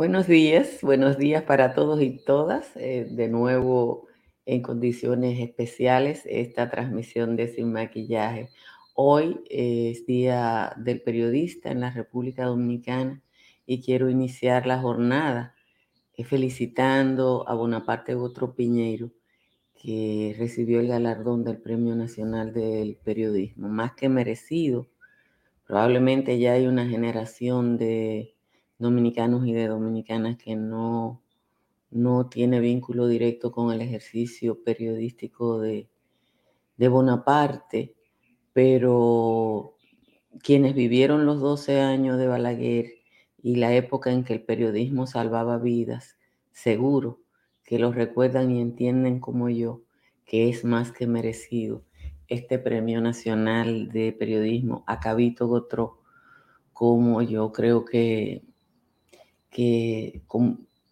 Buenos días, buenos días para todos y todas. Eh, de nuevo en condiciones especiales esta transmisión de Sin Maquillaje. Hoy es Día del Periodista en la República Dominicana y quiero iniciar la jornada eh, felicitando a Bonaparte Otro Piñeiro que recibió el galardón del Premio Nacional del Periodismo, más que merecido. Probablemente ya hay una generación de dominicanos y de dominicanas que no, no tiene vínculo directo con el ejercicio periodístico de, de Bonaparte, pero quienes vivieron los 12 años de Balaguer y la época en que el periodismo salvaba vidas, seguro que lo recuerdan y entienden como yo, que es más que merecido este Premio Nacional de Periodismo a Cabito Gotro, como yo creo que, que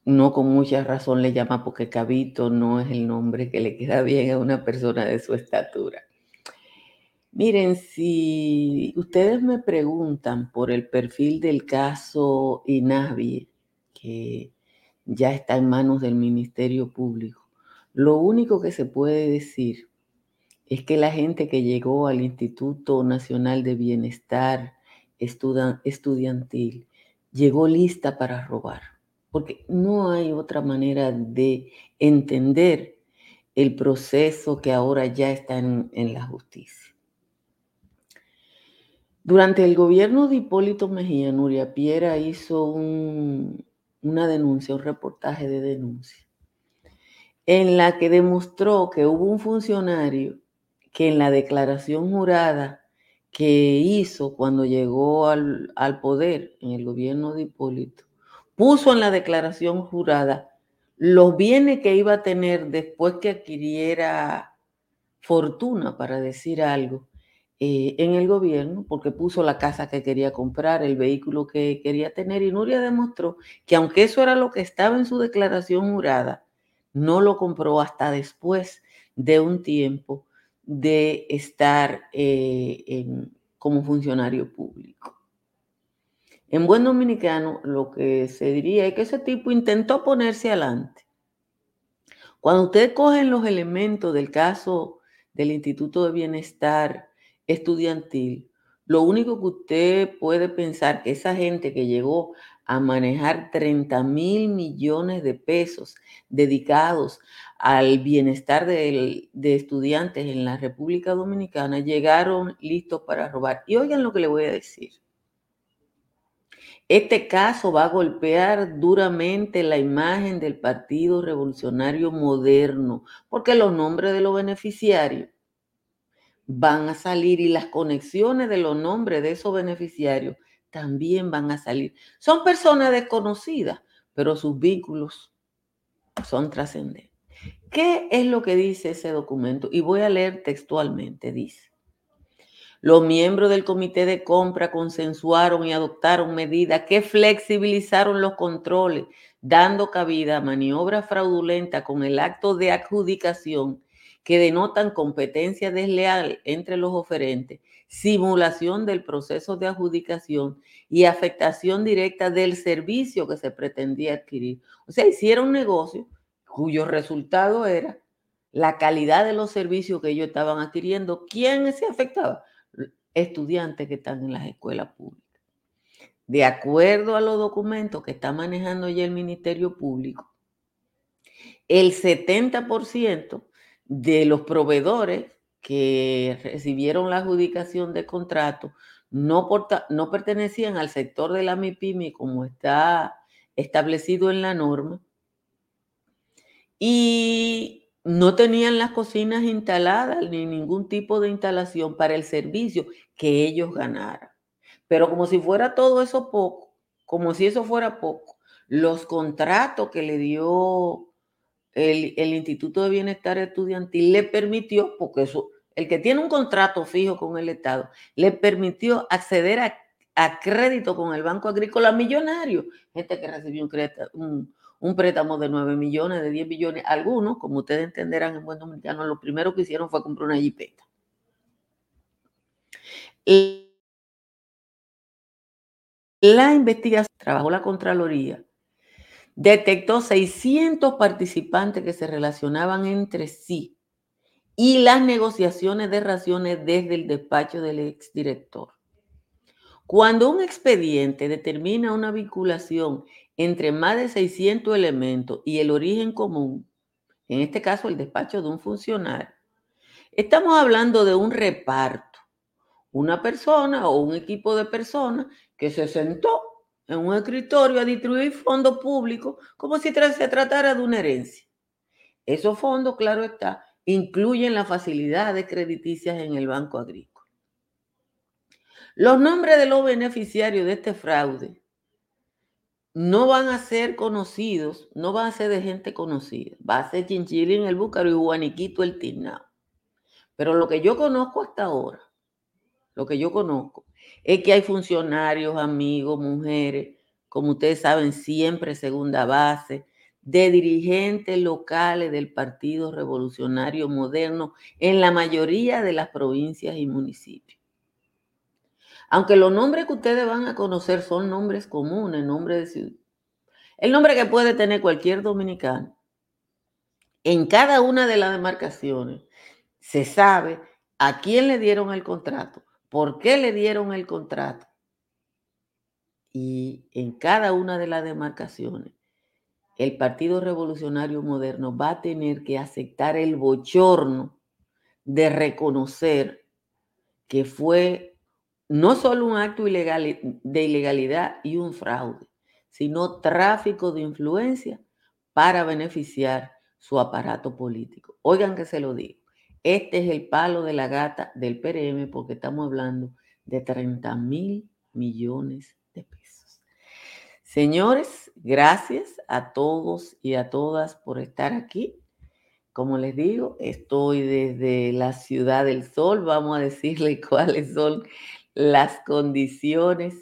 no con mucha razón le llama, porque Cabito no es el nombre que le queda bien a una persona de su estatura. Miren, si ustedes me preguntan por el perfil del caso Inavi, que ya está en manos del Ministerio Público. Lo único que se puede decir es que la gente que llegó al Instituto Nacional de Bienestar Estudiantil llegó lista para robar, porque no hay otra manera de entender el proceso que ahora ya está en, la justicia. Durante el gobierno de Hipólito Mejía, Nuria Piera hizo un, una denuncia, un reportaje de denuncia, en la que demostró que hubo un funcionario que en la declaración jurada que hizo cuando llegó al, al poder en el gobierno de Hipólito, puso en la declaración jurada los bienes que iba a tener después que adquiriera fortuna, para decir algo, eh, en el gobierno porque puso la casa que quería comprar, el vehículo que quería tener y Nuria demostró que aunque eso era lo que estaba en su declaración jurada, no lo compró hasta después de un tiempo de estar eh, como funcionario público. En buen dominicano, lo que se diría es que ese tipo intentó ponerse adelante. Cuando ustedes cogen los elementos del caso del Instituto de Bienestar estudiantil, lo único que usted puede pensar que esa gente que llegó a manejar 30 mil millones de pesos dedicados al bienestar de, estudiantes en la República Dominicana llegaron listos para robar. Y oigan lo que le voy a decir. Este caso va a golpear duramente la imagen del Partido Revolucionario Moderno, porque los nombres de los beneficiarios van a salir y las conexiones de los nombres de esos beneficiarios también van a salir. Son personas desconocidas, pero sus vínculos son trascendentes. ¿Qué es lo que dice ese documento? Y voy a leer textualmente, dice. Los miembros del comité de compra consensuaron y adoptaron medidas que flexibilizaron los controles, dando cabida a maniobras fraudulentas con el acto de adjudicación que denotan competencia desleal entre los oferentes, simulación del proceso de adjudicación y afectación directa del servicio que se pretendía adquirir. O sea, hicieron un negocio cuyo resultado era la calidad de los servicios que ellos estaban adquiriendo. ¿Quién se afectaba? Estudiantes que están en las escuelas públicas. De acuerdo a los documentos que está manejando ya el Ministerio Público, el 70% de los proveedores que recibieron la adjudicación de contrato no, no pertenecían al sector de la MIPIMI como está establecido en la norma y no tenían las cocinas instaladas ni ningún tipo de instalación para el servicio que ellos ganaran. Pero como si fuera todo eso poco, como si eso fuera poco, los contratos que le dio el, Instituto de Bienestar Estudiantil le permitió, porque eso, el que tiene un contrato fijo con el Estado, le permitió acceder a, crédito con el Banco Agrícola millonario. Gente que recibió un, crédito, un, préstamo de 9 millones, de 10 millones. Algunos, como ustedes entenderán en buen dominicano, lo primero que hicieron fue comprar una jipeta. La investigación, trabajó la Contraloría, detectó 600 participantes que se relacionaban entre sí y las negociaciones de raciones desde el despacho del exdirector. Cuando un expediente determina una vinculación entre más de 600 elementos y el origen común, en este caso el despacho de un funcionario, estamos hablando de un reparto, una persona o un equipo de personas que se sentó en un escritorio a distribuir fondos públicos como si se tratara de una herencia. Esos fondos, claro está, incluyen las facilidades crediticias en el Banco Agrícola. Los nombres de los beneficiarios de este fraude no van a ser conocidos, no van a ser de gente conocida. Va a ser Chinchilín el Búcaro y Juaniquito el Tinao. Pero lo que yo conozco hasta ahora, lo que yo conozco, es que hay funcionarios, amigos, mujeres, como ustedes saben, siempre segunda base, de dirigentes locales del Partido Revolucionario Moderno en la mayoría de las provincias y municipios. Aunque los nombres que ustedes van a conocer son nombres comunes, nombres de ciudad. El nombre que puede tener cualquier dominicano. En cada una de las demarcaciones se sabe a quién le dieron el contrato, por qué le dieron el contrato. Y en cada una de las demarcaciones, el Partido Revolucionario Moderno va a tener que aceptar el bochorno de reconocer que fue no solo un acto de ilegalidad y un fraude, sino tráfico de influencia para beneficiar su aparato político. Oigan que se lo digo. Este es el palo de la gata del PRM porque estamos hablando de 30 mil millones de pesos. Señores, gracias a todos y a todas por estar aquí. Como les digo, estoy desde la ciudad del sol. Vamos a decirle cuáles son las condiciones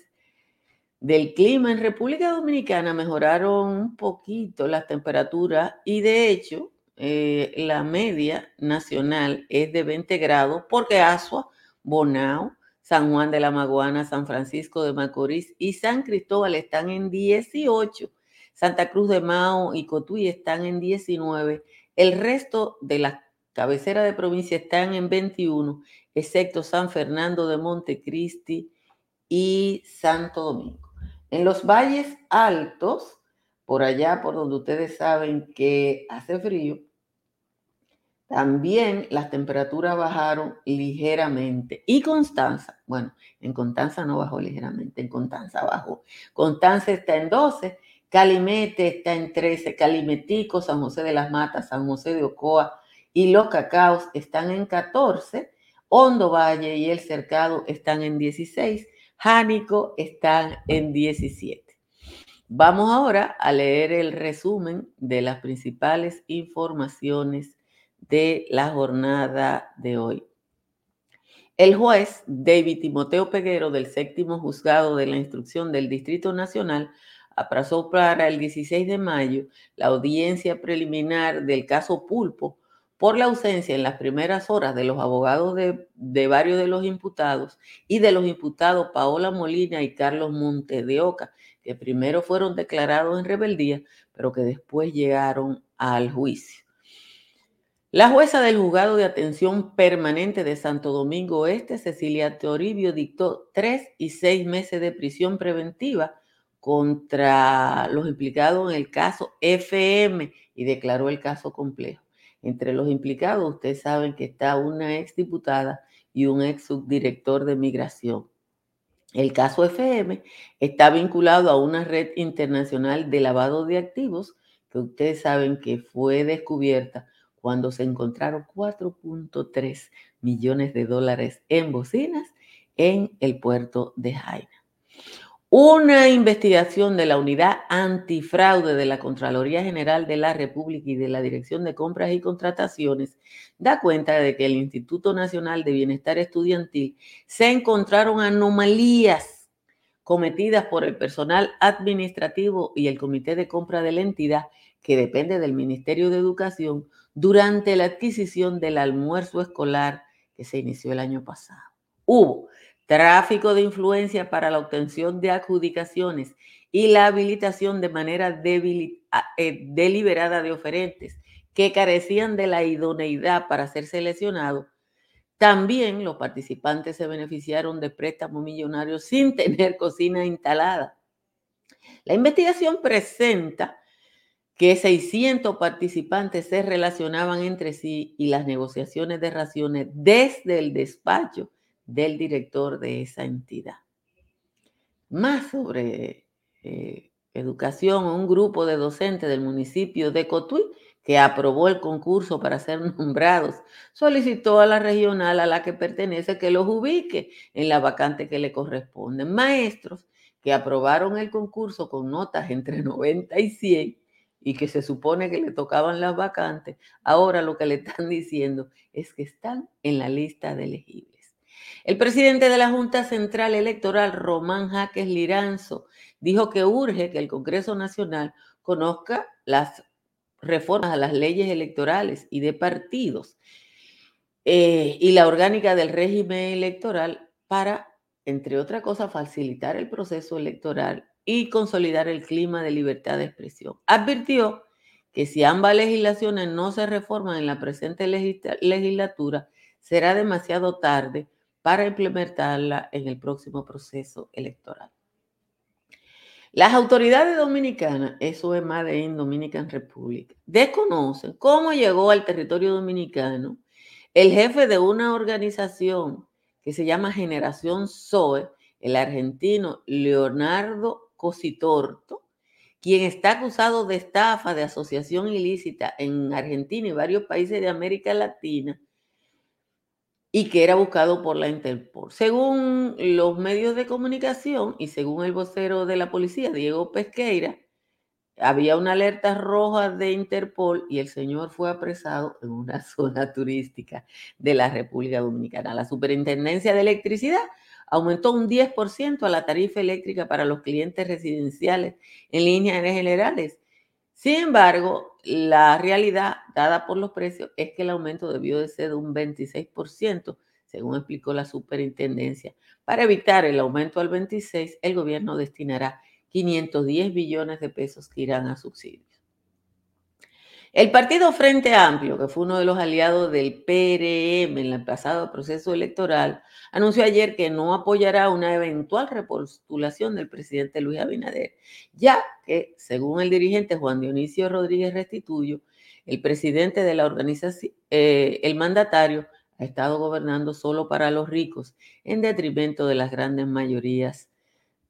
del clima en República Dominicana. Mejoraron un poquito las temperaturas y de hecho eh, la media nacional es de 20 grados porque Asua, Bonao, San Juan de la Maguana, San Francisco de Macorís y San Cristóbal están en 18. Santa Cruz de Mao y Cotuí están en 19. El resto de las cabeceras de provincia están en 21, excepto San Fernando de Montecristi y Santo Domingo. En los valles altos, por allá por donde ustedes saben que hace frío, también las temperaturas bajaron ligeramente. Y Constanza, bueno, en Constanza no bajó ligeramente, en Constanza bajó. Constanza está en 12, Calimete está en 13, Calimetico, San José de las Matas, San José de Ocoa y Los Cacaos están en 14, Hondo Valle y El Cercado están en 16, Jánico están en 17. Vamos ahora a leer el resumen de las principales informaciones de la jornada de hoy. El juez David Timoteo Peguero del séptimo juzgado de la instrucción del Distrito Nacional aplazó para el 16 de mayo la audiencia preliminar del caso Pulpo por la ausencia en las primeras horas de los abogados de, de, varios de los imputados y de los imputados Paola Molina y Carlos Monte de Oca, que primero fueron declarados en rebeldía, pero que después llegaron al juicio. La jueza del juzgado de atención permanente de Santo Domingo Este, Cecilia Toribio, dictó tres y seis meses de prisión preventiva contra los implicados en el caso FM y declaró el caso complejo. Entre los implicados, ustedes saben que está una exdiputada y un ex subdirector de migración. El caso FM está vinculado a una red internacional de lavado de activos que ustedes saben que fue descubierta cuando se encontraron 4.3 millones de dólares en bocinas en el puerto de Jaina. Una investigación de la Unidad Antifraude de la Contraloría General de la República y de la Dirección de Compras y Contrataciones da cuenta de que el Instituto Nacional de Bienestar Estudiantil se encontraron anomalías cometidas por el personal administrativo y el Comité de Compra de la entidad, que depende del Ministerio de Educación, durante la adquisición del almuerzo escolar que se inició el año pasado. Hubo tráfico de influencia para la obtención de adjudicaciones y la habilitación de manera eh, deliberada de oferentes que carecían de la idoneidad para ser seleccionados, también los participantes se beneficiaron de préstamos millonarios sin tener cocina instalada. La investigación presenta que 600 participantes se relacionaban entre sí y las negociaciones de raciones desde el despacho del director de esa entidad. Más sobre eh, educación, un grupo de docentes del municipio de Cotuí que aprobó el concurso para ser nombrados, solicitó a la regional a la que pertenece que los ubique en la vacante que le corresponden. Maestros que aprobaron el concurso con notas entre 90 y 100 y que se supone que le tocaban las vacantes, ahora lo que le están diciendo es que están en la lista de elegibles. El presidente de la Junta Central Electoral, Román Jaques Liranzo, dijo que urge que el Congreso Nacional conozca las reformas a las leyes electorales y de partidos eh, y la orgánica del régimen electoral para, entre otras cosas, facilitar el proceso electoral y consolidar el clima de libertad de expresión. Advirtió que si ambas legislaciones no se reforman en la presente legislatura, será demasiado tarde para implementarla en el próximo proceso electoral. Las autoridades dominicanas, eso es más de Dominican Republic, desconocen cómo llegó al territorio dominicano el jefe de una organización que se llama Generación Zoe, el argentino Leonardo Cositorto, quien está acusado de estafa, de asociación ilícita en Argentina y varios países de América Latina, y que era buscado por la Interpol. Según los medios de comunicación y según el vocero de la policía, Diego Pesqueira, había una alerta roja de Interpol y el señor fue apresado en una zona turística de la República Dominicana. La Superintendencia de Electricidad aumentó un 10% a la tarifa eléctrica para los clientes residenciales en líneas generales sin embargo, la realidad dada por los precios es que el aumento debió de ser de un 26%, según explicó la superintendencia. Para evitar el aumento al 26, el gobierno destinará 510 billones de pesos que irán a subsidios. El partido Frente Amplio, que fue uno de los aliados del PRM en el pasado proceso electoral, anunció ayer que no apoyará una eventual repostulación del presidente Luis Abinader, ya que, según el dirigente Juan Dionisio Rodríguez Restituyo, el presidente de la organización, eh, el mandatario, ha estado gobernando solo para los ricos, en detrimento de las grandes mayorías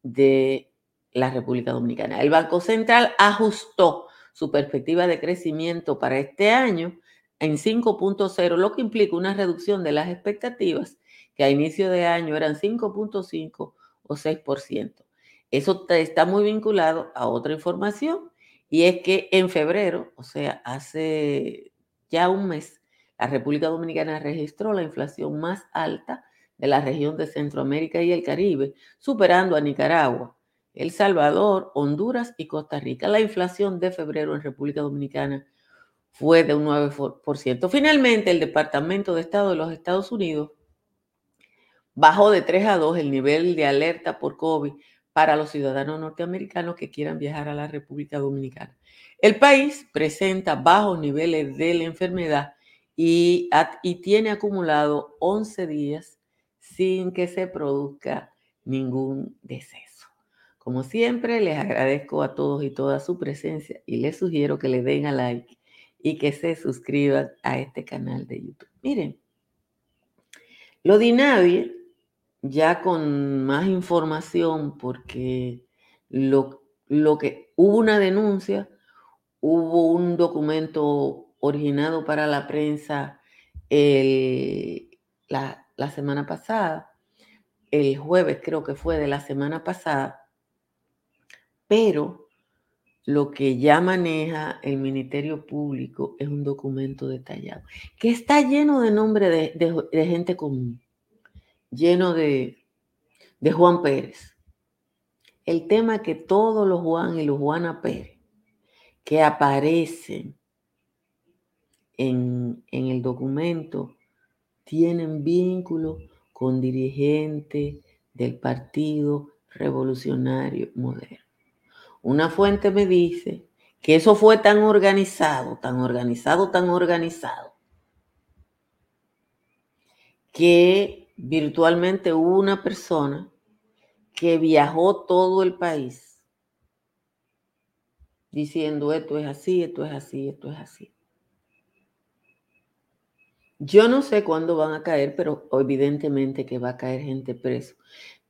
de la República Dominicana. El Banco Central ajustó su perspectiva de crecimiento para este año en 5.0, lo que implica una reducción de las expectativas que a inicio de año eran 5.5 o 6%. Eso está muy vinculado a otra información y es que en febrero, o sea, hace ya un mes, la República Dominicana registró la inflación más alta de la región de Centroamérica y el Caribe, superando a Nicaragua. El Salvador, Honduras y Costa Rica. La inflación de febrero en República Dominicana fue de un 9%. Finalmente, el Departamento de Estado de los Estados Unidos bajó de 3 a 2 el nivel de alerta por COVID para los ciudadanos norteamericanos que quieran viajar a la República Dominicana. El país presenta bajos niveles de la enfermedad y, y tiene acumulado 11 días sin que se produzca ningún deceso. Como siempre, les agradezco a todos y toda su presencia y les sugiero que le den a like y que se suscriban a este canal de YouTube. Miren, lo de nadie, ya con más información, porque lo, lo que hubo una denuncia, hubo un documento originado para la prensa la, la semana pasada, el jueves creo que fue de la semana pasada, Pero lo que ya maneja el Ministerio Público es un documento detallado, que está lleno de nombres de, gente común, lleno de, Juan Pérez. El tema que todos los Juan y los Juana Pérez que aparecen en, en el documento tienen vínculo con dirigentes del Partido Revolucionario Moderno. Una fuente me dice que eso fue tan organizado, tan organizado, tan organizado, que virtualmente hubo una persona que viajó todo el país diciendo esto es así, esto es así, esto es así. Yo no sé cuándo van a caer, pero evidentemente que va a caer gente preso.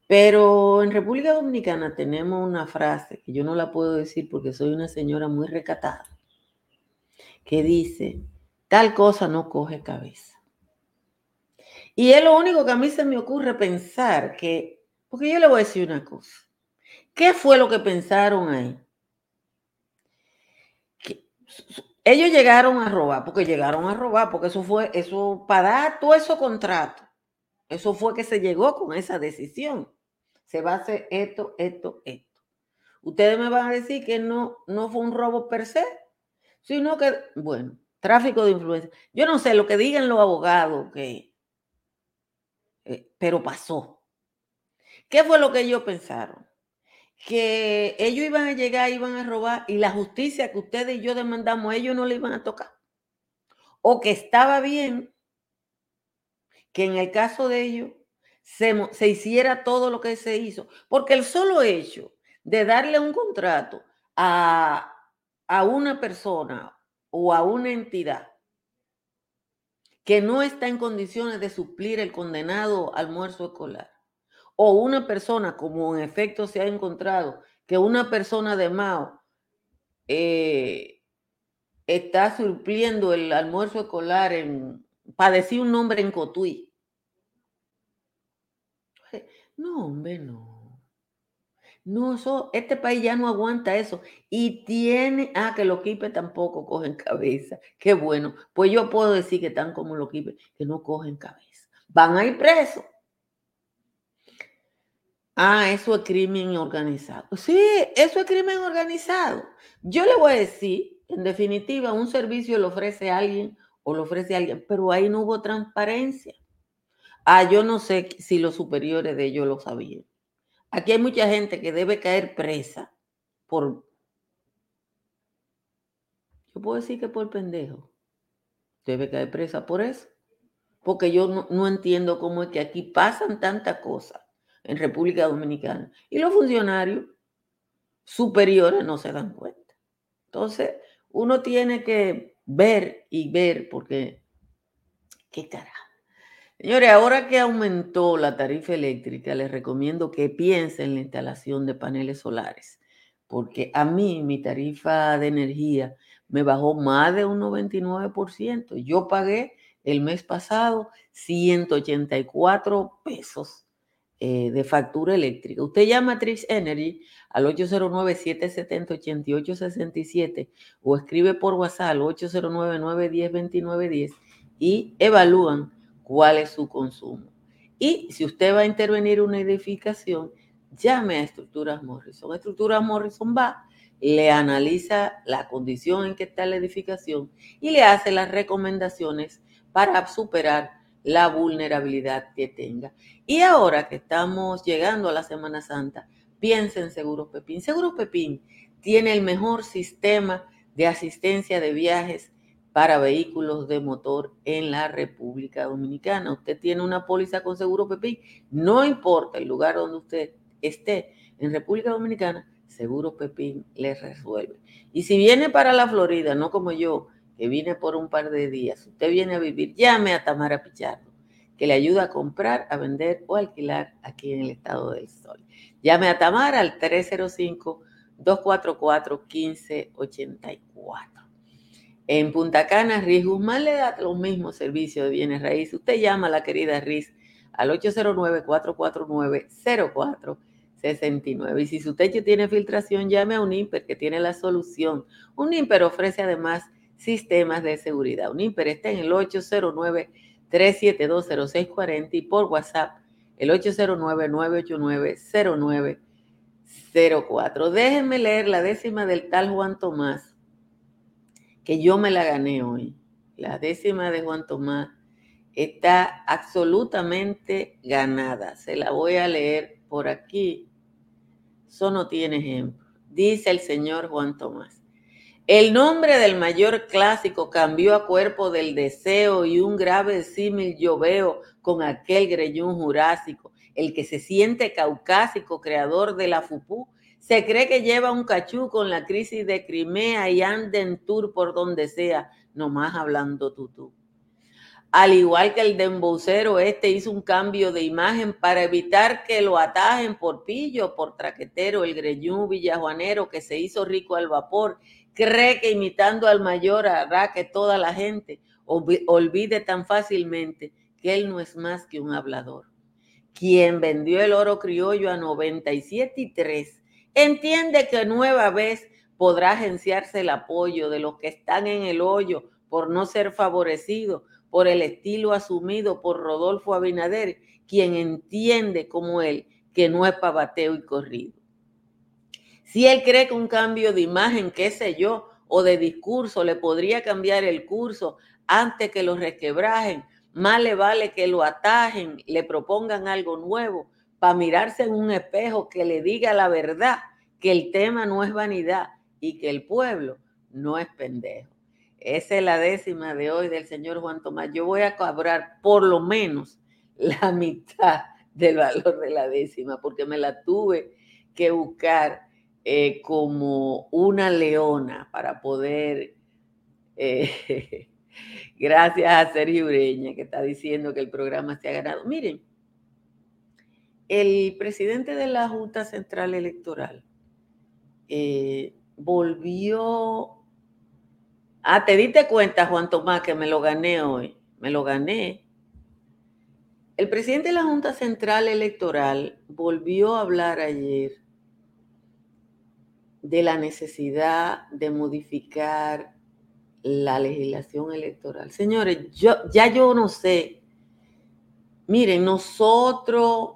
Pero en República Dominicana tenemos una frase que yo no la puedo decir porque soy una señora muy recatada, que dice, tal cosa no coge cabeza. Y es lo único que a mí se me ocurre pensar que, porque yo le voy a decir una cosa, ¿qué fue lo que pensaron ahí? ellos llegaron a robar, porque llegaron a robar, porque eso fue, eso, para dar todo eso contrato, eso fue que se llegó con esa decisión. Se va a hacer esto, esto, esto. Ustedes me van a decir que no, no fue un robo per se, sino que, bueno, tráfico de influencia. Yo no sé lo que digan los abogados, que, eh, pero pasó. ¿Qué fue lo que ellos pensaron? que ellos iban a llegar, iban a robar y la justicia que ustedes y yo demandamos, ellos no le iban a tocar. O que estaba bien que en el caso de ellos se, hiciera todo lo que se hizo. Porque el solo hecho de darle un contrato a, a una persona o a una entidad que no está en condiciones de suplir el condenado almuerzo escolar, o una persona, como en efecto se ha encontrado, que una persona de Mao eh, está supliendo el almuerzo escolar en, para decir un nombre en Cotuí. No, hombre, no. No, eso, este país ya no aguanta eso. Y tiene, ah, que los quipes tampoco cogen cabeza. Qué bueno. Pues yo puedo decir que están como los quipes, que no cogen cabeza. Van a ir presos. Ah, eso es crimen organizado. Sí, eso es crimen organizado. Yo le voy a decir, en definitiva, un servicio lo ofrece alguien o lo ofrece alguien, pero ahí no hubo transparencia. Ah, yo no sé si los superiores de ellos lo sabían. Aquí hay mucha gente que debe caer presa por... Yo puedo decir que por pendejo. Debe caer presa por eso. Porque yo no, no entiendo cómo es que aquí pasan tantas cosas en República Dominicana. Y los funcionarios superiores no se dan cuenta. Entonces, uno tiene que ver y ver porque, qué carajo. Señores, ahora que aumentó la tarifa eléctrica, les recomiendo que piensen en la instalación de paneles solares, porque a mí mi tarifa de energía me bajó más de un 99%. Yo pagué el mes pasado 184 pesos eh, de factura eléctrica. Usted llama a Trix Energy al 809-770-8867 o escribe por WhatsApp al 809-910-2910 y evalúan cuál es su consumo. Y si usted va a intervenir una edificación, llame a Estructuras Morrison. Estructuras Morrison va, le analiza la condición en que está la edificación y le hace las recomendaciones para superar la vulnerabilidad que tenga. Y ahora que estamos llegando a la Semana Santa, piensa en Seguros Pepín. Seguros Pepín tiene el mejor sistema de asistencia de viajes para vehículos de motor en la República Dominicana. Usted tiene una póliza con Seguro Pepín, no importa el lugar donde usted esté en República Dominicana, Seguro Pepín le resuelve. Y si viene para la Florida, no como yo, que vine por un par de días, usted viene a vivir, llame a Tamara Pichardo, que le ayuda a comprar, a vender o alquilar aquí en el estado del Sol. Llame a Tamara al 305-244-1584. En Punta Cana, Riz Guzmán le da los mismos servicios de bienes raíces. Usted llama a la querida Riz al 809-449-04 69. Y si su techo tiene filtración, llame a un IMPER que tiene la solución. Un IMPER ofrece además sistemas de seguridad. Un IMPER está en el 809-3720640 y por WhatsApp el 809-989-0904. Déjenme leer la décima del tal Juan Tomás, que yo me la gané hoy. La décima de Juan Tomás está absolutamente ganada. Se la voy a leer por aquí. Eso no tiene ejemplo. Dice el señor Juan Tomás. El nombre del mayor clásico cambió a cuerpo del deseo y un grave símil yo veo con aquel greñón jurásico, el que se siente caucásico, creador de la FUPU, se cree que lleva un cachú con la crisis de Crimea y anda en tour por donde sea, nomás hablando tutú. Al igual que el dembocero, este hizo un cambio de imagen para evitar que lo atajen por pillo, por traquetero, el greñú villajuanero que se hizo rico al vapor cree que imitando al mayor hará que toda la gente olvide tan fácilmente que él no es más que un hablador. Quien vendió el oro criollo a 97 y 3 entiende que nueva vez podrá agenciarse el apoyo de los que están en el hoyo por no ser favorecidos por el estilo asumido por Rodolfo Abinader, quien entiende como él que no es pabateo y corrido. Si él cree que un cambio de imagen, qué sé yo, o de discurso le podría cambiar el curso antes que lo resquebrajen, más le vale que lo atajen, le propongan algo nuevo, para mirarse en un espejo que le diga la verdad, que el tema no es vanidad y que el pueblo no es pendejo. Esa es la décima de hoy del señor Juan Tomás. Yo voy a cobrar por lo menos la mitad del valor de la décima, porque me la tuve que buscar eh, como una leona para poder, eh, gracias a Sergio Ureña que está diciendo que el programa se ha ganado. Miren, el presidente de la Junta Central Electoral eh, volvió... Ah, te diste cuenta, Juan Tomás, que me lo gané hoy. Me lo gané. El presidente de la Junta Central Electoral volvió a hablar ayer de la necesidad de modificar la legislación electoral. Señores, yo ya yo no sé. Miren, nosotros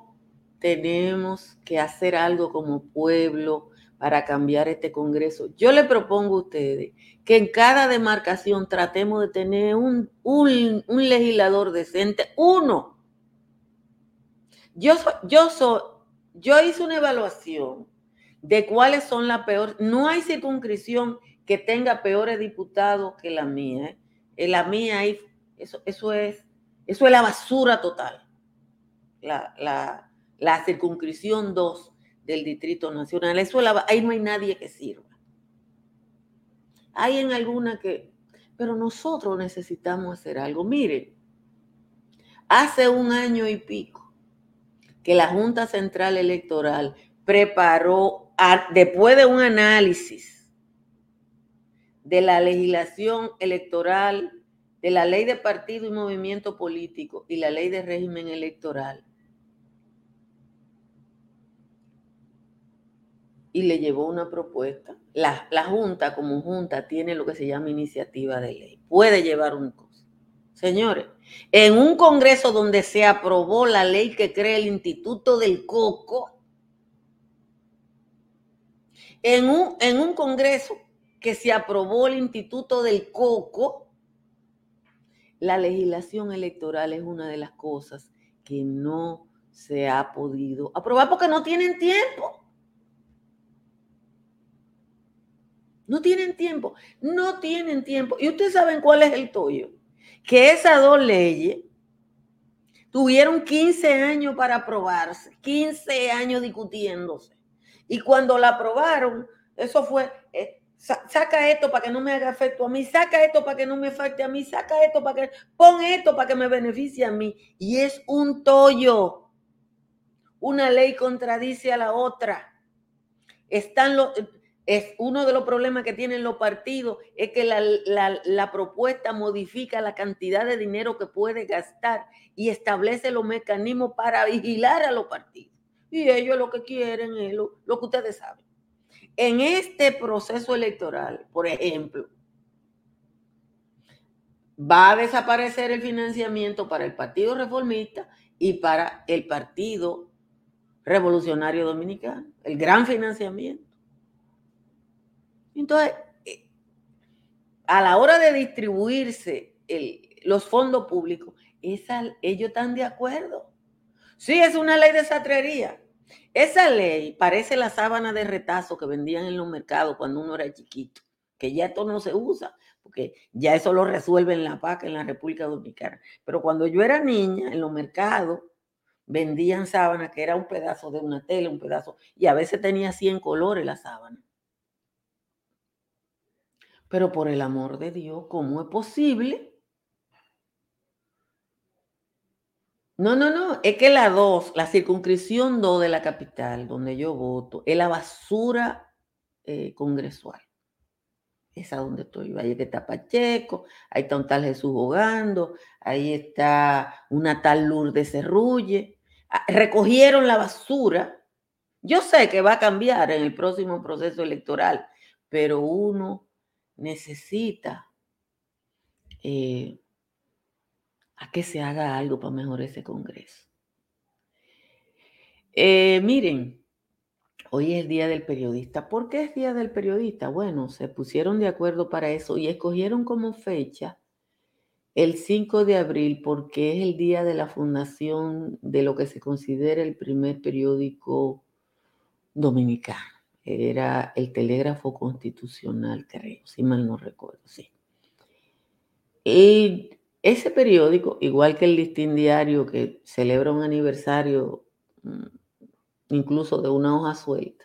tenemos que hacer algo como pueblo para cambiar este Congreso. Yo le propongo a ustedes que en cada demarcación tratemos de tener un, un, legislador decente, uno. Yo, yo, soy, yo hice una evaluación de cuáles son las peores. No hay circunscripción que tenga peores diputados que la mía. ¿eh? La mía eso, eso, es, eso es la basura total. La, la, la circunscripción 2 del Distrito Nacional. Eso ahí no hay nadie que sirva. Hay en alguna que, pero nosotros necesitamos hacer algo. Miren, hace un año y pico que la Junta Central Electoral preparó después de un análisis de la legislación electoral, de la ley de partido y movimiento político y la ley de régimen electoral, y le llevó una propuesta. La, la, Junta como Junta tiene lo que se llama iniciativa de ley. Puede llevar una cosa. Señores, en un Congreso donde se aprobó la ley que crea el Instituto del Coco, en un, en un congreso que se aprobó el Instituto del Coco, la legislación electoral es una de las cosas que no se ha podido aprobar porque no tienen tiempo. No tienen tiempo, no tienen tiempo. Y ustedes saben cuál es el tuyo. Que esas dos leyes tuvieron 15 años para aprobarse, 15 años discutiéndose. Y cuando la aprobaron, eso fue, eh, saca esto para que no me haga efecto a mí, saca esto para que no me afecte a mí, saca esto para que, pon esto para que me beneficie a mí. Y es un tollo. Una ley contradice a la otra. Están los, es uno de los problemas que tienen los partidos, es que la, la, propuesta modifica la cantidad de dinero que puede gastar y establece los mecanismos para vigilar a los partidos. Y ellos lo que quieren es lo, lo que ustedes saben. En este proceso electoral, por ejemplo, va a desaparecer el financiamiento para el Partido Reformista y para el Partido Revolucionario Dominicano, el gran financiamiento. Entonces, eh, a la hora de distribuirse los fondos públicos, ellos están de acuerdo. Sí, es una ley de satrería. Esa ley parece la sábana de retazo que vendían en los mercados cuando uno era chiquito, que ya esto no se usa, porque ya eso lo resuelve en la PAC, en la República Dominicana. Pero cuando yo era niña, en los mercados vendían sábanas que era un pedazo de una tela, un pedazo, y a veces tenía 100 colores la sábana. Pero por el amor de Dios, ¿cómo es posible No, no, no, es que la 2, la circunscripción 2 de la capital, donde yo voto, es la basura eh, congresual. Esa donde estoy. Ahí está Pacheco, ahí está un tal Jesús Jugando, ahí está una tal Lourdes Cerrulle. Ah, recogieron la basura. Yo sé que va a cambiar en el próximo proceso electoral, pero uno necesita eh, a que se haga algo para mejorar ese Congreso. Eh, miren, hoy es Día del Periodista. ¿Por qué es Día del Periodista? Bueno, se pusieron de acuerdo para eso y escogieron como fecha el 5 de abril porque es el día de la fundación de lo que se considera el primer periódico dominicano. Era el Telégrafo Constitucional, creo, si mal no recuerdo, sí. Y ese periódico, igual que el Listín Diario, que celebra un aniversario mm, incluso de una hoja suelta,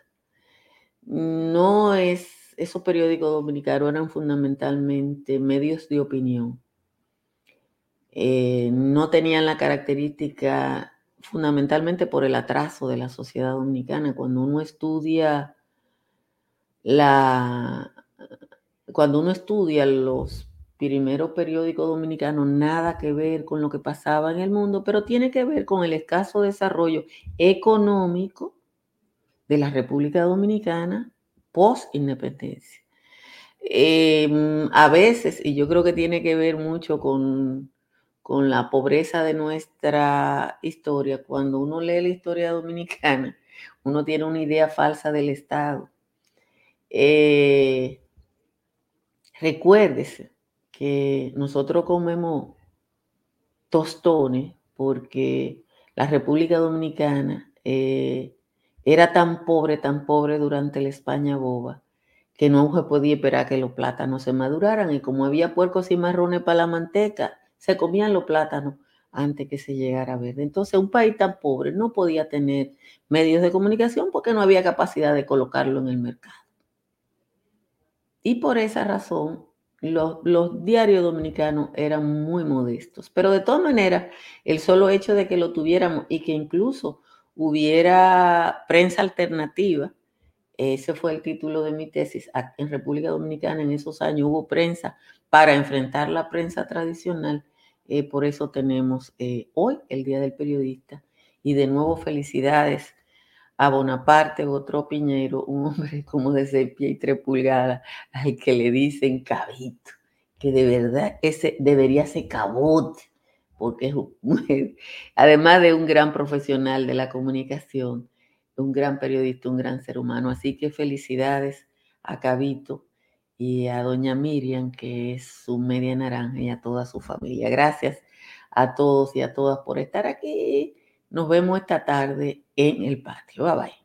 no es, esos periódicos dominicanos eran fundamentalmente medios de opinión. Eh, no tenían la característica fundamentalmente por el atraso de la sociedad dominicana. Cuando uno estudia cuando uno estudia los primero periódico dominicano, nada que ver con lo que pasaba en el mundo, pero tiene que ver con el escaso desarrollo económico de la República Dominicana post-independencia. Em, a veces, y yo creo que tiene que ver mucho con, con la pobreza de nuestra historia, cuando uno lee la historia dominicana, uno tiene una idea falsa del Estado. Eh, recuérdese que nosotros comemos tostones porque la República Dominicana eh, era tan pobre, tan pobre durante la España boba, que no se podía esperar que los plátanos se maduraran. Y como había puercos y marrones para la manteca, se comían los plátanos antes que se llegara a ver. Entonces, un país tan pobre no podía tener medios de comunicación porque no había capacidad de colocarlo en el mercado. Y por esa razón, los, diarios dominicanos eran muy modestos, pero de todas maneras, el solo hecho de que lo tuviéramos y que incluso hubiera prensa alternativa, ese fue el título de mi tesis. En República Dominicana en esos años hubo prensa para enfrentar la prensa tradicional. Eh, por eso tenemos eh, hoy el Día del Periodista. Y de nuevo felicidades a Bonaparte, otro Piñero, un hombre como de seis pies y tres pulgadas, al que le dicen cabito, que de verdad ese debería ser cabote, porque es además de un gran profesional de la comunicación, un gran periodista, un gran ser humano. Así que felicidades a Cabito y a doña Miriam, que es su media naranja, y a toda su familia. Gracias a todos y a todas por estar aquí. Nos vemos esta tarde en el patio. Bye bye.